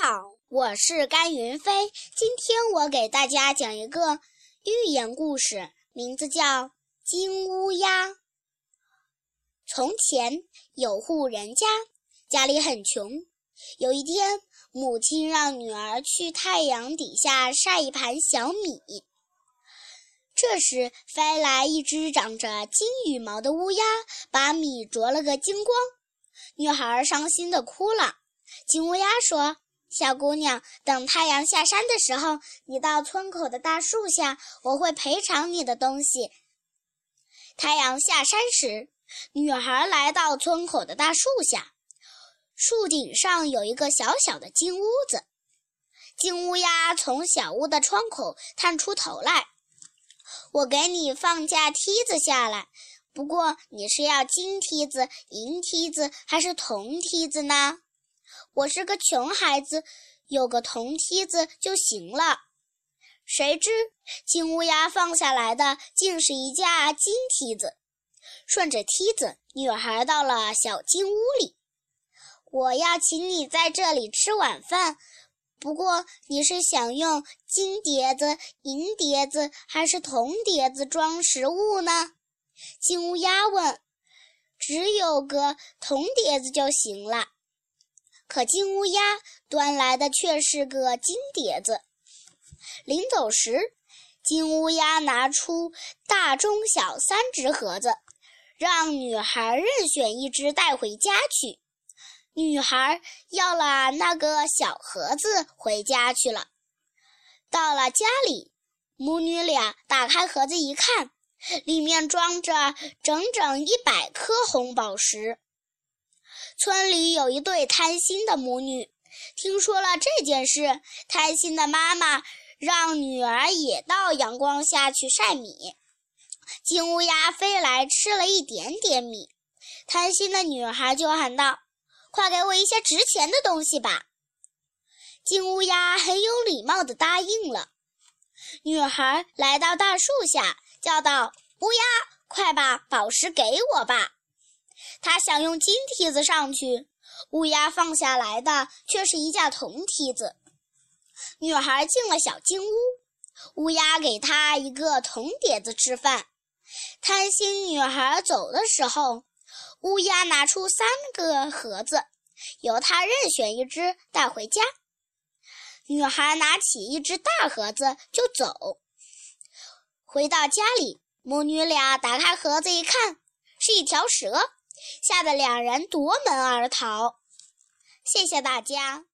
好，我是甘云飞。今天我给大家讲一个寓言故事，名字叫《金乌鸦》。从前有户人家，家里很穷。有一天，母亲让女儿去太阳底下晒一盘小米。这时，飞来一只长着金羽毛的乌鸦，把米啄了个精光。女孩伤心地哭了。金乌鸦说。小姑娘，等太阳下山的时候，你到村口的大树下，我会赔偿你的东西。太阳下山时，女孩来到村口的大树下，树顶上有一个小小的金屋子。金乌鸦从小屋的窗口探出头来：“我给你放架梯子下来，不过你是要金梯子、银梯子还是铜梯子呢？”我是个穷孩子，有个铜梯子就行了。谁知金乌鸦放下来的竟是一架金梯子。顺着梯子，女孩到了小金屋里。我要请你在这里吃晚饭，不过你是想用金碟子、银碟子还是铜碟子装食物呢？金乌鸦问。只有个铜碟子就行了。可金乌鸦端来的却是个金碟子。临走时，金乌鸦拿出大、中、小三只盒子，让女孩任选一只带回家去。女孩要了那个小盒子回家去了。到了家里，母女俩打开盒子一看，里面装着整整一百颗红宝石。村里有一对贪心的母女，听说了这件事，贪心的妈妈让女儿也到阳光下去晒米。金乌鸦飞来吃了一点点米，贪心的女孩就喊道：“快给我一些值钱的东西吧！”金乌鸦很有礼貌地答应了。女孩来到大树下，叫道：“乌鸦，快把宝石给我吧！”他想用金梯子上去，乌鸦放下来的却是一架铜梯子。女孩进了小金屋，乌鸦给她一个铜碟子吃饭。贪心女孩走的时候，乌鸦拿出三个盒子，由她任选一只带回家。女孩拿起一只大盒子就走。回到家里，母女俩打开盒子一看，是一条蛇。吓得两人夺门而逃。谢谢大家。